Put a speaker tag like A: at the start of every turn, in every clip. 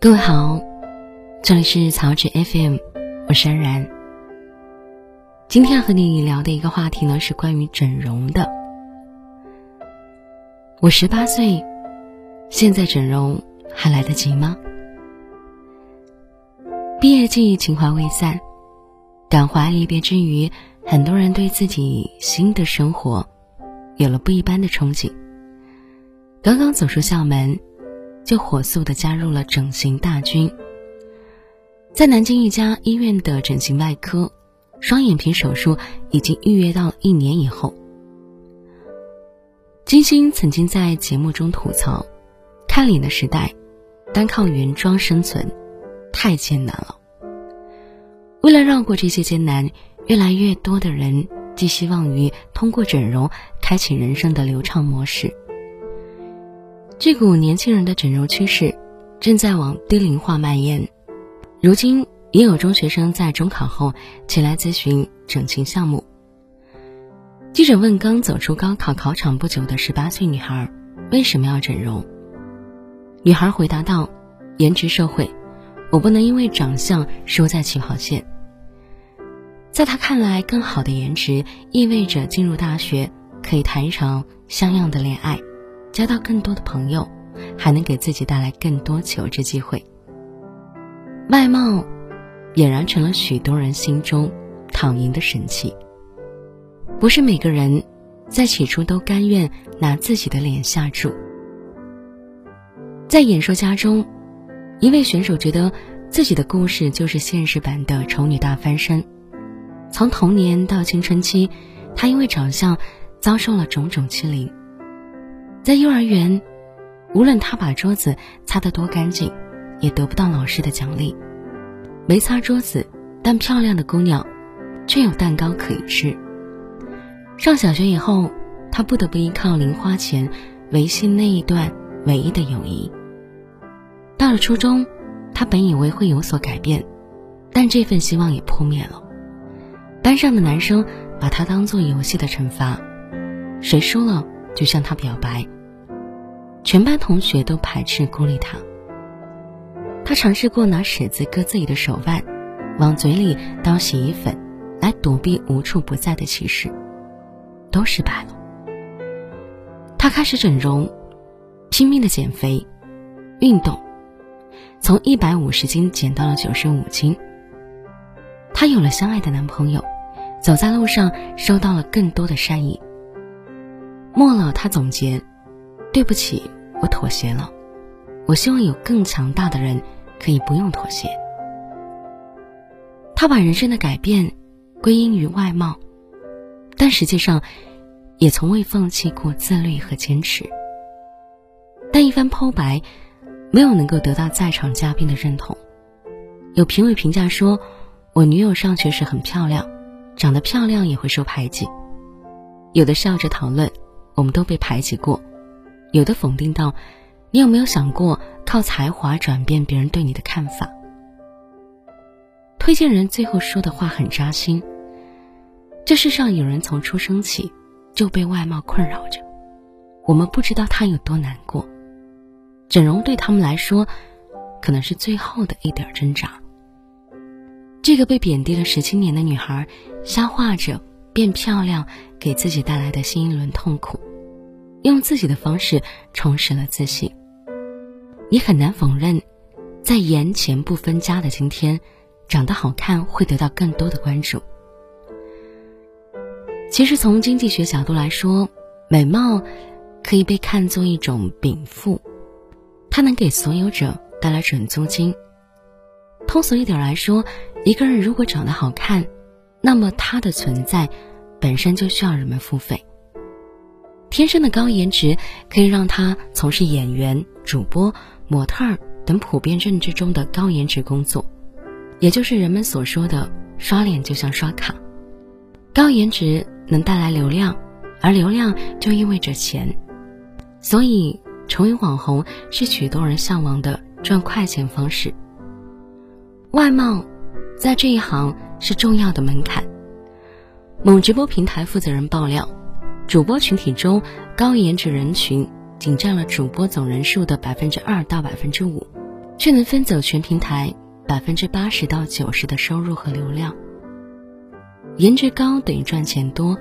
A: 各位好，这里是草纸 FM，我是安然。今天要和你聊的一个话题呢，是关于整容的。我十八岁，现在整容还来得及吗？毕业季情怀未散，感怀离别之余，很多人对自己新的生活有了不一般的憧憬。刚刚走出校门。就火速的加入了整形大军。在南京一家医院的整形外科，双眼皮手术已经预约到了一年以后。金星曾经在节目中吐槽：“看脸的时代，单靠原装生存，太艰难了。”为了绕过这些艰难，越来越多的人寄希望于通过整容开启人生的流畅模式。这股年轻人的整容趋势正在往低龄化蔓延。如今，也有中学生在中考后前来咨询整形项目。记者问刚走出高考考场不久的十八岁女孩：“为什么要整容？”女孩回答道：“颜值社会，我不能因为长相输在起跑线。”在她看来，更好的颜值意味着进入大学可以谈一场像样的恋爱。交到更多的朋友，还能给自己带来更多求职机会。外貌俨然成了许多人心中躺赢的神器。不是每个人在起初都甘愿拿自己的脸下注。在演说家中，一位选手觉得自己的故事就是现实版的丑女大翻身。从童年到青春期，她因为长相遭受了种种欺凌。在幼儿园，无论他把桌子擦得多干净，也得不到老师的奖励。没擦桌子，但漂亮的姑娘，却有蛋糕可以吃。上小学以后，他不得不依靠零花钱维系那一段唯一的友谊。到了初中，他本以为会有所改变，但这份希望也破灭了。班上的男生把他当做游戏的惩罚，谁输了就向他表白。全班同学都排斥孤立他。他尝试过拿尺子割自己的手腕，往嘴里倒洗衣粉，来躲避无处不在的歧视，都失败了。他开始整容，拼命的减肥、运动，从一百五十斤减到了九十五斤。她有了相爱的男朋友，走在路上收到了更多的善意。末了，他总结：“对不起。”我妥协了，我希望有更强大的人可以不用妥协。他把人生的改变归因于外貌，但实际上也从未放弃过自律和坚持。但一番剖白，没有能够得到在场嘉宾的认同。有评委评价说：“我女友上学时很漂亮，长得漂亮也会受排挤。”有的笑着讨论：“我们都被排挤过。”有的否定道：“你有没有想过靠才华转变别人对你的看法？”推荐人最后说的话很扎心。这世上有人从出生起就被外貌困扰着，我们不知道他有多难过。整容对他们来说，可能是最后的一点挣扎。这个被贬低了十七年的女孩，消化着变漂亮给自己带来的新一轮痛苦。用自己的方式充实了自信。你很难否认，在颜钱不分家的今天，长得好看会得到更多的关注。其实从经济学角度来说，美貌可以被看作一种禀赋，它能给所有者带来准租金。通俗一点来说，一个人如果长得好看，那么他的存在本身就需要人们付费。天生的高颜值可以让他从事演员、主播、模特儿等普遍认知中的高颜值工作，也就是人们所说的刷脸就像刷卡。高颜值能带来流量，而流量就意味着钱，所以成为网红是许多人向往的赚快钱方式。外貌在这一行是重要的门槛。某直播平台负责人爆料。主播群体中，高颜值人群仅占了主播总人数的百分之二到百分之五，却能分走全平台百分之八十到九十的收入和流量。颜值高等于赚钱多，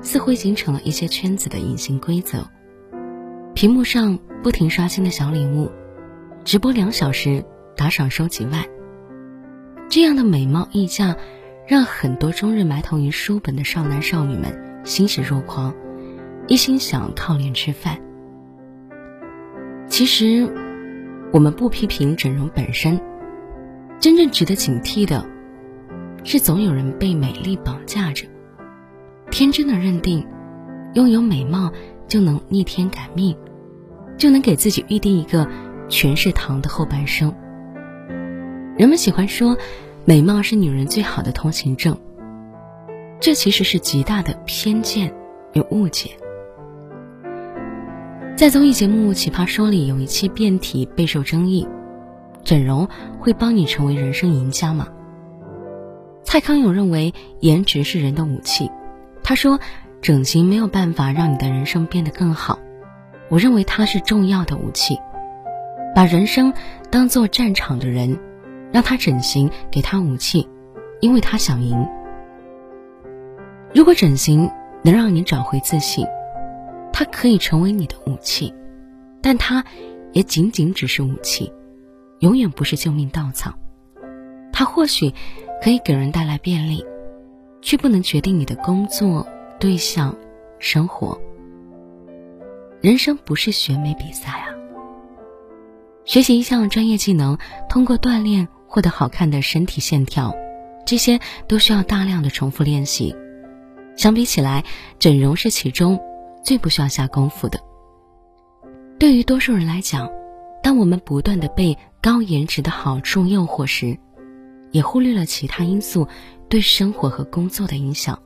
A: 似乎已经成了一些圈子的隐形规则。屏幕上不停刷新的小礼物，直播两小时打赏收几万，这样的美貌溢价，让很多终日埋头于书本的少男少女们欣喜若狂，一心想靠脸吃饭。其实，我们不批评整容本身，真正值得警惕的，是总有人被美丽绑架着，天真的认定，拥有美貌就能逆天改命，就能给自己预定一个全是糖的后半生。人们喜欢说，美貌是女人最好的通行证，这其实是极大的偏见与误解。在综艺节目《奇葩说》里，有一期辩题备受争议：整容会帮你成为人生赢家吗？蔡康永认为颜值是人的武器，他说整形没有办法让你的人生变得更好，我认为它是重要的武器。把人生当做战场的人，让他整形给他武器，因为他想赢。如果整形能让你找回自信。它可以成为你的武器，但它也仅仅只是武器，永远不是救命稻草。它或许可以给人带来便利，却不能决定你的工作、对象、生活。人生不是选美比赛啊！学习一项专业技能，通过锻炼获得好看的身体线条，这些都需要大量的重复练习。相比起来，整容是其中。最不需要下功夫的。对于多数人来讲，当我们不断的被高颜值的好处诱惑时，也忽略了其他因素对生活和工作的影响。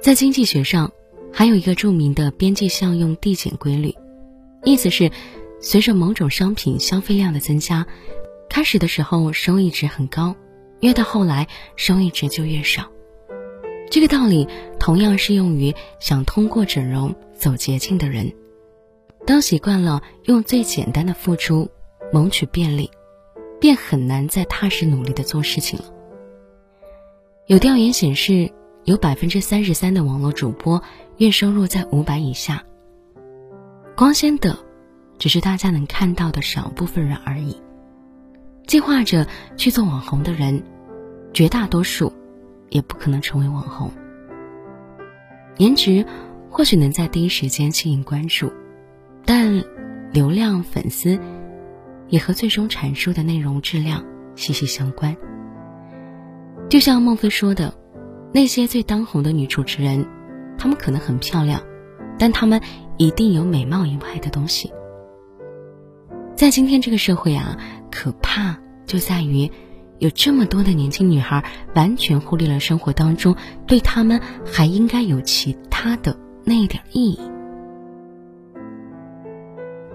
A: 在经济学上，还有一个著名的边际效用递减规律，意思是，随着某种商品消费量的增加，开始的时候收益值很高，越到后来收益值就越少。这个道理同样适用于想通过整容走捷径的人。当习惯了用最简单的付出谋取便利，便很难再踏实努力的做事情了。有调研显示，有百分之三十三的网络主播月收入在五百以下。光鲜的，只是大家能看到的少部分人而已。计划着去做网红的人，绝大多数。也不可能成为网红。颜值或许能在第一时间吸引关注，但流量、粉丝也和最终阐述的内容质量息息相关。就像孟非说的，那些最当红的女主持人，她们可能很漂亮，但她们一定有美貌以外的东西。在今天这个社会啊，可怕就在于。有这么多的年轻女孩，完全忽略了生活当中对她们还应该有其他的那一点意义。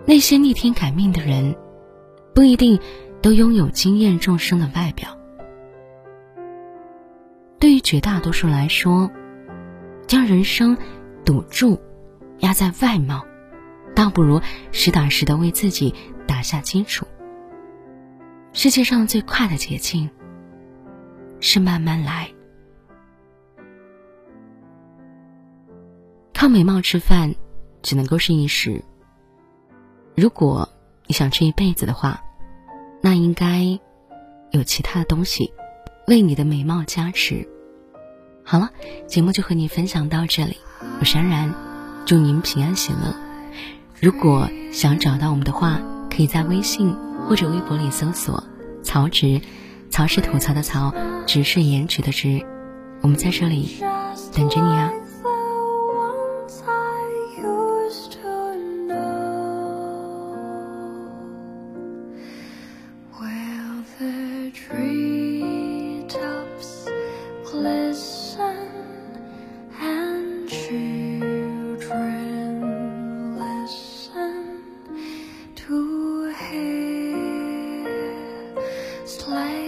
A: 那些逆天改命的人，不一定都拥有惊艳众生的外表。对于绝大多数来说，将人生赌注压在外貌，倒不如实打实的为自己打下基础。世界上最快的捷径是慢慢来。靠美貌吃饭，只能够是一时。如果你想吃一辈子的话，那应该有其他的东西为你的美貌加持。好了，节目就和你分享到这里，我是安然，祝您平安喜乐。如果想找到我们的话，可以在微信。或者微博里搜索“曹植”，曹是吐槽的曹，植是颜值的植，我们在这里等着你啊。
B: slave.